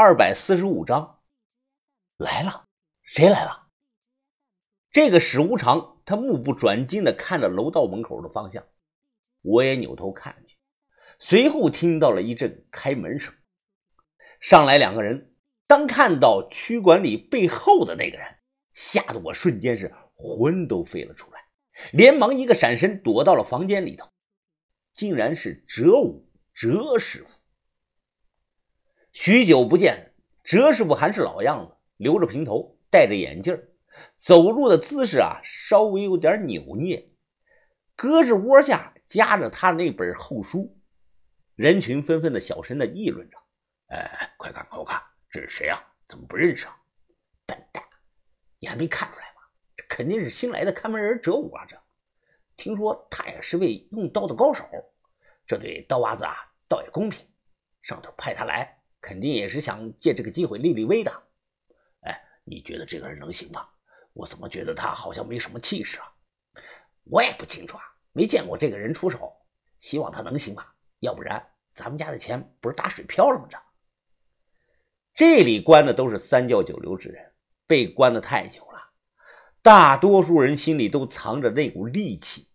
二百四十五章，来了，谁来了？这个史无常，他目不转睛的看着楼道门口的方向，我也扭头看去，随后听到了一阵开门声，上来两个人。当看到区管理背后的那个人，吓得我瞬间是魂都飞了出来，连忙一个闪身躲到了房间里头，竟然是哲武哲师傅。许久不见，哲师傅还是老样子，留着平头，戴着眼镜走路的姿势啊，稍微有点扭捏，胳肢窝下夹着他那本厚书。人群纷纷的小声的议论着：“哎，快看，快看！”这是谁啊？怎么不认识啊？笨蛋，你还没看出来吗？这肯定是新来的看门人哲武啊！这听说他也是位用刀的高手，这对刀娃子啊倒也公平。上头派他来，肯定也是想借这个机会立立威的。哎，你觉得这个人能行吗？我怎么觉得他好像没什么气势啊？我也不清楚啊，没见过这个人出手。希望他能行吧，要不然咱们家的钱不是打水漂了吗？这。这里关的都是三教九流之人，被关的太久了，大多数人心里都藏着那股戾气。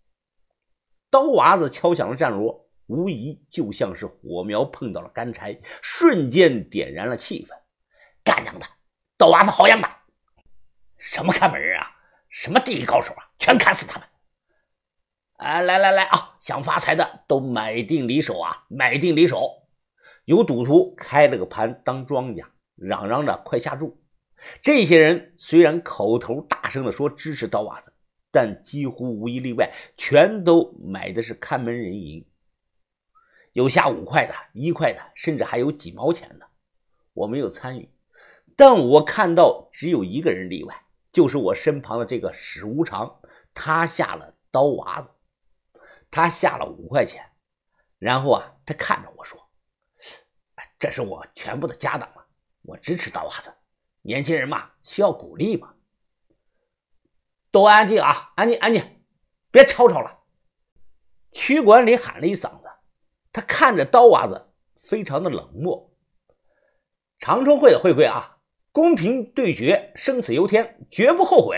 刀娃子敲响了战锣，无疑就像是火苗碰到了干柴，瞬间点燃了气氛。干娘的，刀娃子好样的！什么看门人啊，什么第一高手啊，全砍死他们！哎，来来来啊，想发财的都买定离手啊，买定离手！有赌徒开了个盘当庄家。嚷嚷着快下注！这些人虽然口头大声的说支持刀娃子，但几乎无一例外，全都买的是看门人赢。有下五块的、一块的，甚至还有几毛钱的。我没有参与，但我看到只有一个人例外，就是我身旁的这个史无常，他下了刀娃子，他下了五块钱，然后啊，他看着我说：“这是我全部的家当了。”我支持刀娃子，年轻人嘛，需要鼓励嘛。都安静啊，安静安静，别吵吵了。区管理喊了一嗓子，他看着刀娃子，非常的冷漠。长春会的会规啊，公平对决，生死由天，绝不后悔。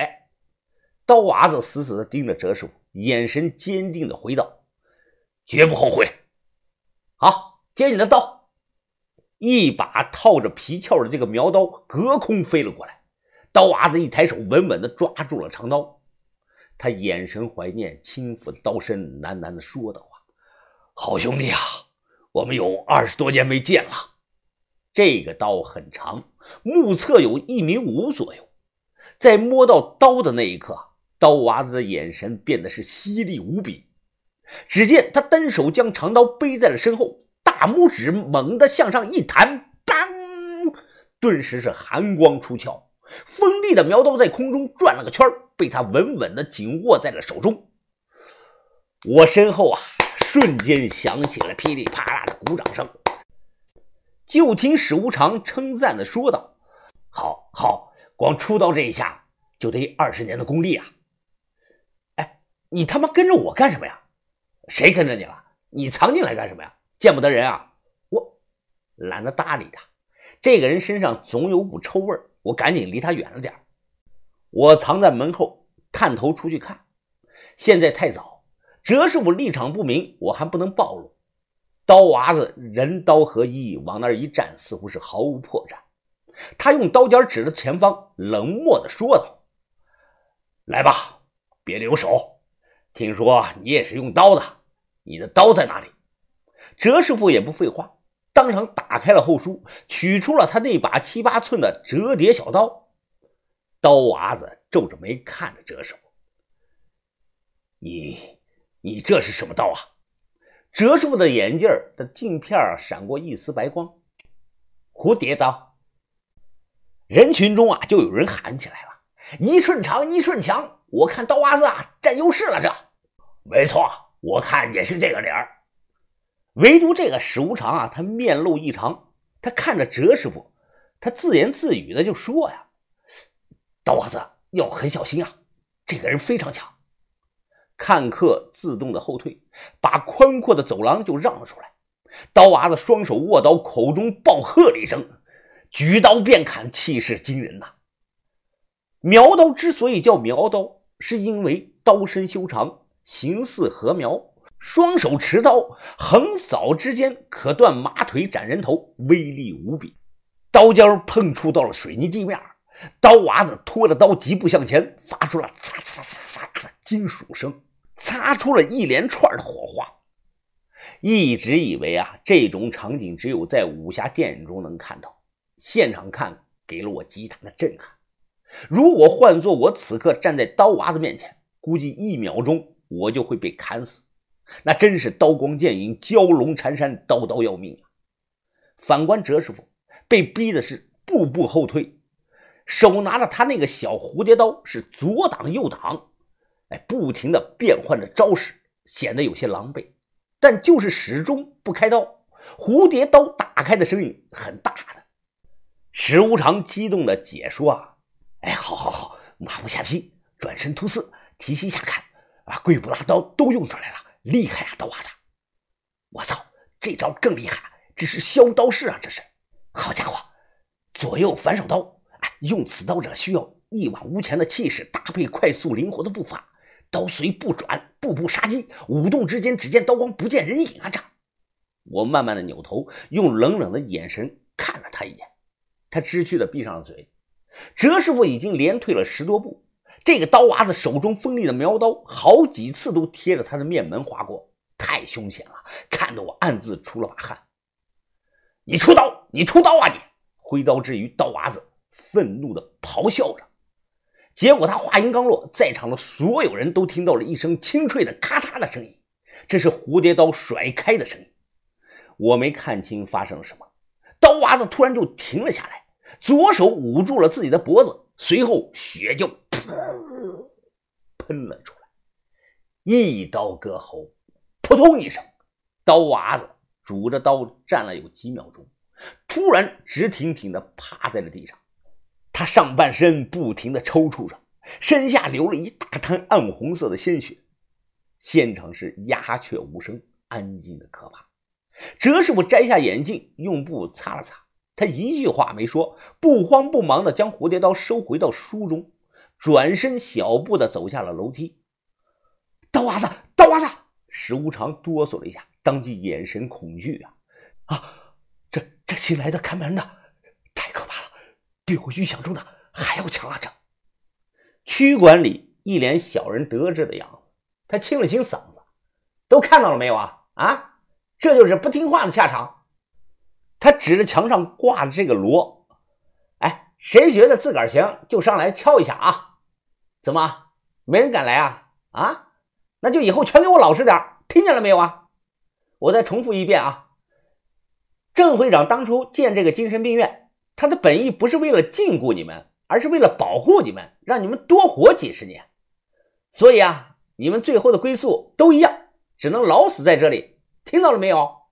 刀娃子死死的盯着哲师傅，眼神坚定的回道：“绝不后悔。”好，接你的刀。一把套着皮鞘的这个苗刀隔空飞了过来，刀娃子一抬手，稳稳的抓住了长刀。他眼神怀念，轻抚着刀身，喃喃的说道：“，好兄弟啊，我们有二十多年没见了。这个刀很长，目测有一米五左右。在摸到刀的那一刻，刀娃子的眼神变得是犀利无比。只见他单手将长刀背在了身后。”大拇指猛地向上一弹，当！顿时是寒光出鞘，锋利的苗刀在空中转了个圈，被他稳稳的紧握在了手中。我身后啊，瞬间响起了噼里啪啦的鼓掌声。就听史无常称赞的说道：“好好，光出刀这一下就得二十年的功力啊！”哎，你他妈跟着我干什么呀？谁跟着你了？你藏进来干什么呀？见不得人啊！我懒得搭理他。这个人身上总有股臭味我赶紧离他远了点我藏在门后，探头出去看。现在太早，哲师傅立场不明，我还不能暴露。刀娃子人刀合一，往那儿一站，似乎是毫无破绽。他用刀尖指着前方，冷漠地说道：“来吧，别留手。听说你也是用刀的，你的刀在哪里？”哲师傅也不废话，当场打开了后书，取出了他那把七八寸的折叠小刀。刀娃子皱着眉看着哲师傅：“你，你这是什么刀啊？”哲师傅的眼镜的镜片闪过一丝白光，蝴蝶刀。人群中啊，就有人喊起来了：“一寸长，一寸强！我看刀娃子啊，占优势了。”这，没错，我看也是这个理儿。唯独这个史无常啊，他面露异常，他看着哲师傅，他自言自语的就说呀：“刀娃子要很小心啊，这个人非常强。”看客自动的后退，把宽阔的走廊就让了出来。刀娃子双手握刀，口中暴喝了一声：“举刀便砍，气势惊人呐。苗刀之所以叫苗刀，是因为刀身修长，形似禾苗，双手持刀，横扫之间可断马腿、斩人头，威力无比。刀尖碰触到了水泥地面，刀娃子拖着刀疾步向前，发出了擦擦擦擦的金属声，擦出了一连串的火花。一直以为啊，这种场景只有在武侠电影中能看到，现场看给了我极大的震撼。如果换做我此刻站在刀娃子面前，估计一秒钟我就会被砍死。那真是刀光剑影、蛟龙缠山，刀刀要命啊！反观哲师傅，被逼的是步步后退，手拿着他那个小蝴蝶刀，是左挡右挡，哎，不停的变换着招式，显得有些狼狈。但就是始终不开刀，蝴蝶刀打开的声音很大的。石无常激动的解说啊，哎，好好好，马不下劈，转身突刺，提膝下砍，啊，贵不拉刀都用出来了，厉害啊，刀娃子！我操，这招更厉害，这是削刀式啊，这是！好家伙，左右反手刀，哎，用此刀者需要一往无前的气势，搭配快速灵活的步伐。刀随步转，步步杀机，舞动之间，只见刀光，不见人影啊！这，我慢慢的扭头，用冷冷的眼神看了他一眼，他知趣的闭上了嘴。哲师傅已经连退了十多步，这个刀娃子手中锋利的苗刀，好几次都贴着他的面门划过，太凶险了，看得我暗自出了把汗。你出刀，你出刀啊！你挥刀之余，刀娃子愤怒的咆哮着。结果他话音刚落，在场的所有人都听到了一声清脆的咔嗒的声音，这是蝴蝶刀甩开的声音。我没看清发生了什么，刀娃子突然就停了下来，左手捂住了自己的脖子，随后血就噗 喷了出来，一刀割喉，扑通一声，刀娃子拄着刀站了有几秒钟，突然直挺挺的趴在了地上。他上半身不停的抽搐着，身下流了一大滩暗红色的鲜血，现场是鸦雀无声，安静的可怕。哲师傅摘下眼镜，用布擦了擦，他一句话没说，不慌不忙的将蝴蝶刀收回到书中，转身小步的走下了楼梯。刀娃子，刀娃子！石无常哆嗦了一下，当即眼神恐惧啊！啊，这这新来的看门的。比我预想中的还要强啊！这区管里一脸小人得志的样子，他清了清嗓子：“都看到了没有啊？啊，这就是不听话的下场。”他指着墙上挂的这个锣：“哎，谁觉得自个儿行，就上来敲一下啊！怎么，没人敢来啊？啊，那就以后全给我老实点听见了没有啊？我再重复一遍啊！郑会长当初建这个精神病院。”他的本意不是为了禁锢你们，而是为了保护你们，让你们多活几十年。所以啊，你们最后的归宿都一样，只能老死在这里。听到了没有？